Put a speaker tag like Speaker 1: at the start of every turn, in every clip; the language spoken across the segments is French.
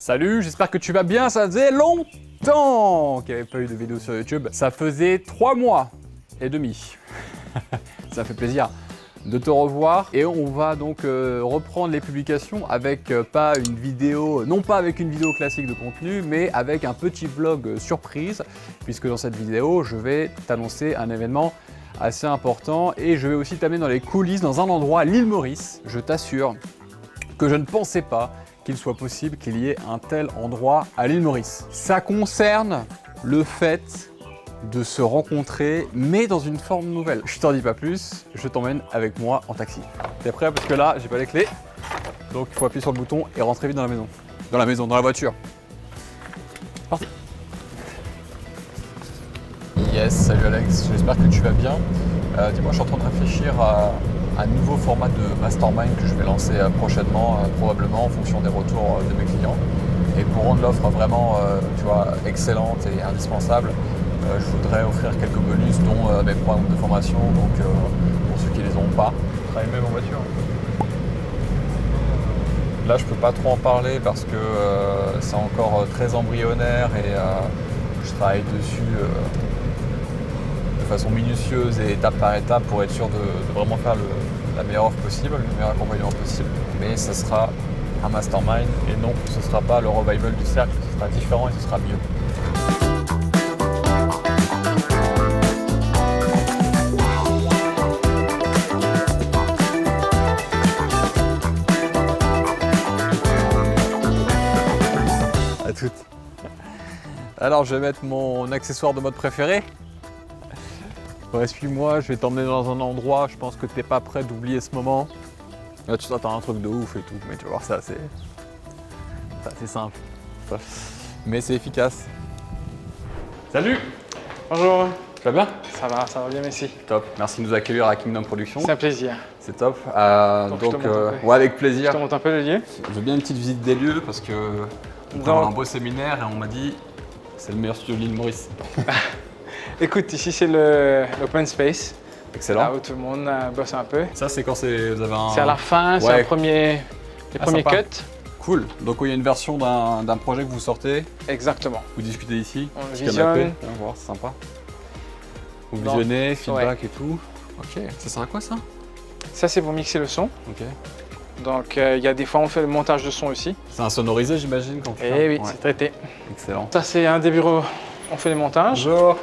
Speaker 1: Salut, j'espère que tu vas bien. Ça faisait longtemps qu'il n'y avait pas eu de vidéo sur YouTube. Ça faisait trois mois et demi. Ça fait plaisir de te revoir et on va donc euh, reprendre les publications avec euh, pas une vidéo, non pas avec une vidéo classique de contenu, mais avec un petit vlog euh, surprise, puisque dans cette vidéo, je vais t'annoncer un événement assez important et je vais aussi t'amener dans les coulisses dans un endroit, l'île Maurice. Je t'assure que je ne pensais pas qu'il soit possible qu'il y ait un tel endroit à l'île Maurice. Ça concerne le fait de se rencontrer, mais dans une forme nouvelle. Je t'en dis pas plus, je t'emmène avec moi en taxi. T'es prêt? Parce que là, j'ai pas les clés. Donc il faut appuyer sur le bouton et rentrer vite dans la maison. Dans la maison, dans la voiture. Parti. Yes, salut Alex, j'espère que tu vas bien. Euh, Dis-moi, je suis en train de réfléchir à un nouveau format de mastermind que je vais lancer euh, prochainement, euh, probablement en fonction des retours euh, de mes clients. Et pour rendre l'offre vraiment tu vois, excellente et indispensable, je voudrais offrir quelques bonus, dont mes programmes de formation, donc pour ceux qui les ont pas. Travaille même en voiture. Là, je peux pas trop en parler parce que c'est encore très embryonnaire et je travaille dessus de façon minutieuse et étape par étape pour être sûr de, vraiment faire la meilleure offre possible, le meilleur accompagnement possible. Mais ce sera un mastermind et non, ce sera pas le revival du cercle, ce sera différent et ce sera mieux. À toutes. Alors, je vais mettre mon accessoire de mode préféré. Ouais, suis-moi, je vais t'emmener dans un endroit, je pense que t'es pas prêt d'oublier ce moment. Là, tu t'attends un truc de ouf et tout, mais tu vas voir ça, c'est. ça, C'est simple. Mais c'est efficace. Salut
Speaker 2: Bonjour,
Speaker 1: Tu vas bien?
Speaker 2: Ça va, ça va bien, merci.
Speaker 1: Top, merci de nous accueillir à Kingdom Productions.
Speaker 2: C'est un plaisir.
Speaker 1: C'est top. Euh,
Speaker 2: Donc, je te
Speaker 1: euh,
Speaker 2: peu.
Speaker 1: ouais, avec
Speaker 2: Je
Speaker 1: plaisir.
Speaker 2: te montre un peu le lieu.
Speaker 1: Je veux bien une petite visite des lieux parce que on avoir un beau séminaire et on m'a dit c'est le meilleur studio de l'île Maurice.
Speaker 2: Écoute, ici c'est le- l'open space, là
Speaker 1: Excellent.
Speaker 2: où tout le monde euh, bosse un peu.
Speaker 1: Ça c'est quand c'est vous avez un.
Speaker 2: C'est à la fin, c'est
Speaker 1: Ouais.
Speaker 2: un premier, les
Speaker 1: Ah,
Speaker 2: premiers cuts.
Speaker 1: Cool. Donc il y a une version d'un projet que vous sortez,
Speaker 2: Exactement.
Speaker 1: vous discutez ici.
Speaker 2: On visionne.
Speaker 1: canapé, on va voir, c'est sympa. Vous visionnez, feedback et tout. Ok. Ça sert à quoi ça?
Speaker 2: Ça c'est pour mixer le son.
Speaker 1: Ok.
Speaker 2: Donc euh, il y a des fois on fait le montage de son aussi.
Speaker 1: C'est un sonorisé j'imagine quand tu
Speaker 2: Et
Speaker 1: fais
Speaker 2: Eh oui,
Speaker 1: Ouais.
Speaker 2: c'est traité.
Speaker 1: Excellent.
Speaker 2: Ça c'est un des bureaux, on fait les montages.
Speaker 1: Bonjour.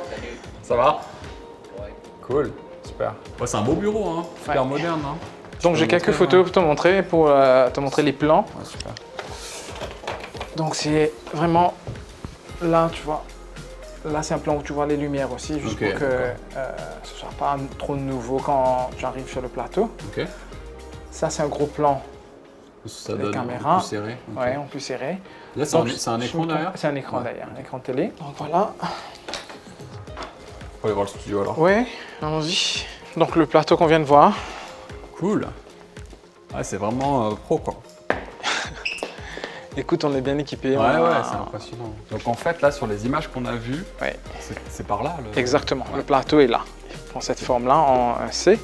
Speaker 1: Ça va Cool. Super. Ouais, c'est un beau bureau, hein. Super
Speaker 2: Ouais.
Speaker 1: moderne, hein.
Speaker 2: Donc j'ai quelques photos pour te montrer, pour euh, te montrer les plans.
Speaker 1: Ouais, super.
Speaker 2: Donc c'est vraiment là, tu vois. Là, c'est un plan où tu vois les lumières aussi, juste pour que euh, ce soit pas trop nouveau quand tu arrives sur le plateau.
Speaker 1: Ok.
Speaker 2: Ça, c'est un gros plan,
Speaker 1: Ça
Speaker 2: Les
Speaker 1: donne
Speaker 2: caméras.
Speaker 1: plus serré.
Speaker 2: ouais, en plus serré.
Speaker 1: Là, c'est un, écran derrière
Speaker 2: C'est un écran
Speaker 1: Ouais.
Speaker 2: derrière, un écran télé. Donc voilà.
Speaker 1: Faut aller voir le studio alors.
Speaker 2: Ouais, allons-y. Donc le plateau qu'on vient de voir.
Speaker 1: Cool. Ouais, c'est vraiment euh, pro quoi.
Speaker 2: Écoute, on est bien équipé.
Speaker 1: Ouais,
Speaker 2: a-
Speaker 1: ouais, c'est impressionnant. Donc en fait, là, sur les images qu'on a vues,
Speaker 2: Ouais.
Speaker 1: c'est- par là. Le...
Speaker 2: Exactement, le plateau est là. Il prend cette forme-là en C.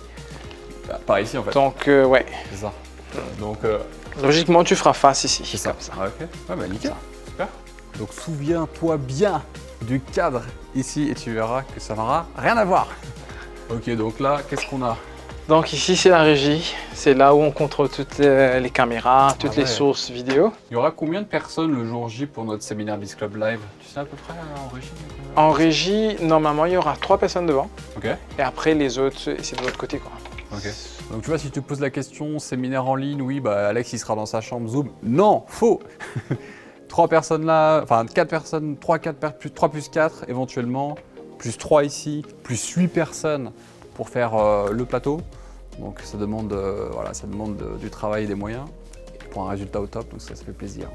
Speaker 1: Bah, Par ici en fait.
Speaker 2: Donc, euh, ouais,
Speaker 1: C'est ça. Donc, euh,
Speaker 2: logiquement, tu feras face ici.
Speaker 1: c'est ça.
Speaker 2: comme ça.
Speaker 1: Ouais, ok. Ouais, bah nickel. Super. Donc souviens-toi bien du cadre ici et tu verras que ça n'aura rien à voir. Ok, donc là, qu'est-ce qu'on a?
Speaker 2: Donc ici c'est la régie, c'est là où on contrôle toutes les caméras, toutes
Speaker 1: Ah
Speaker 2: les sources vidéo.
Speaker 1: Il y aura combien de personnes le jour J pour notre séminaire Biz Club Live? Tu sais à peu près euh, en régie euh
Speaker 2: En régie, normalement il y aura trois personnes devant
Speaker 1: Ok.
Speaker 2: et après les autres c'est de l'autre côté quoi.
Speaker 1: Ok. Donc tu vois, si tu poses la question, séminaire en ligne, oui, bah Alex il sera dans sa chambre Zoom. Non, faux Trois personnes là, enfin quatre personnes, 3, 4, plus, 3 plus 4 éventuellement, plus 3 ici, plus 8 personnes pour faire euh, le plateau. Donc ça demande, euh, voilà, ça demande du travail et des moyens pour un résultat au top, donc ça, ça fait plaisir.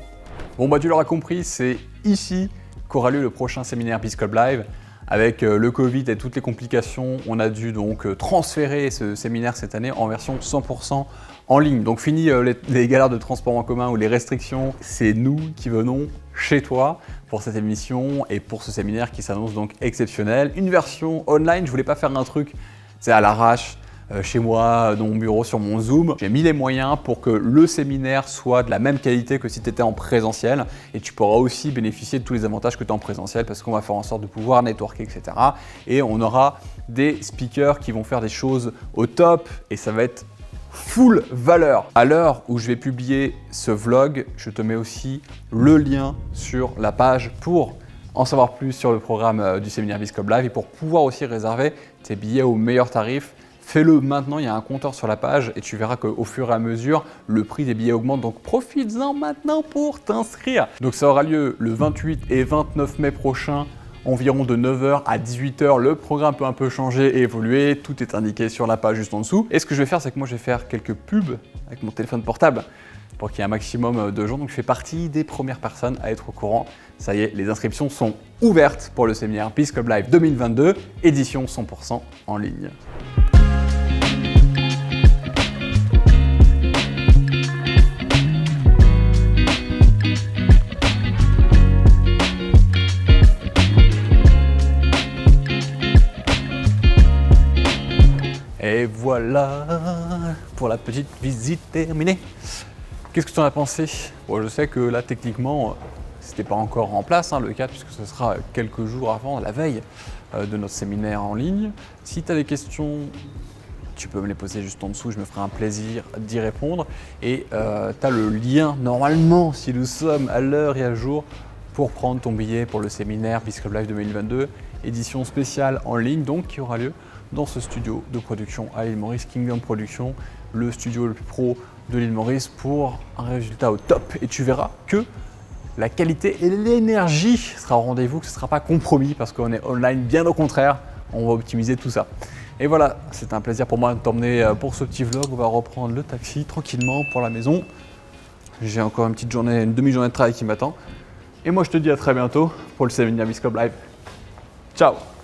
Speaker 1: Bon bah tu l'auras compris, c'est ici qu'aura lieu le prochain séminaire Club Live. Avec euh, le Covid et toutes les complications, on a dû donc euh, transférer ce séminaire cette année en version 100% en ligne. Donc fini euh, les, galères de transport en commun ou les restrictions, c'est nous qui venons chez toi pour cette émission et pour ce séminaire qui s'annonce donc exceptionnel. Une version online, je voulais pas faire un truc, c'est à l'arrache, chez moi, dans mon bureau, sur mon Zoom. J'ai mis les moyens pour que le séminaire soit de la même qualité que si tu étais en présentiel. Et tu pourras aussi bénéficier de tous les avantages que tu as en présentiel parce qu'on va faire en sorte de pouvoir networker, etc. Et on aura des speakers qui vont faire des choses au top et ça va être full valeur. À l'heure où je vais publier ce vlog, je te mets aussi le lien sur la page pour en savoir plus sur le programme euh, du séminaire Viscob Live et pour pouvoir aussi réserver tes billets au meilleur tarif. Fais-le maintenant, il y a un compteur sur la page et tu verras qu'au fur et à mesure, le prix des billets augmente. Donc profites-en maintenant pour t'inscrire. Donc ça aura lieu le 28 et 29 mai prochain environ de 9h à 18h. Le programme peut un peu changer et évoluer. Tout est indiqué sur la page juste en dessous. Et ce que je vais faire, c'est que moi, je vais faire quelques pubs avec mon téléphone portable pour qu'il y ait un maximum de gens. Donc, je fais partie des premières personnes à être au courant. Ça y est, les inscriptions sont ouvertes pour le séminaire Peace Club Live 2022, édition 100% en ligne. Voilà pour la petite visite terminée. Qu'est-ce que tu en as pensé? Bon, Je sais que là, techniquement, c'était pas encore en place hein, le cas, puisque ce sera quelques jours avant, la veille euh, de notre séminaire en ligne. Si tu as des questions, tu peux me les poser juste en dessous, je me ferai un plaisir d'y répondre. Et euh, tu as le lien, normalement, si nous sommes à l'heure et à jour, pour prendre ton billet pour le séminaire Biscuit Live 2022, édition spéciale en ligne, donc qui aura lieu dans ce studio de production à l'île Maurice, Kingdom Production, le studio le plus pro de l'île Maurice pour un résultat au top. Et tu verras que la qualité et l'énergie sera au rendez-vous, que ce ne sera pas compromis parce qu'on est online, bien au contraire, on va optimiser tout ça. Et voilà, c'est un plaisir pour moi de t'emmener euh, pour ce petit vlog. On va reprendre le taxi tranquillement pour la maison. J'ai encore une petite journée, une demi-journée de travail qui m'attend. Et moi, je te dis à très bientôt pour le séminaire Biscope Live. Ciao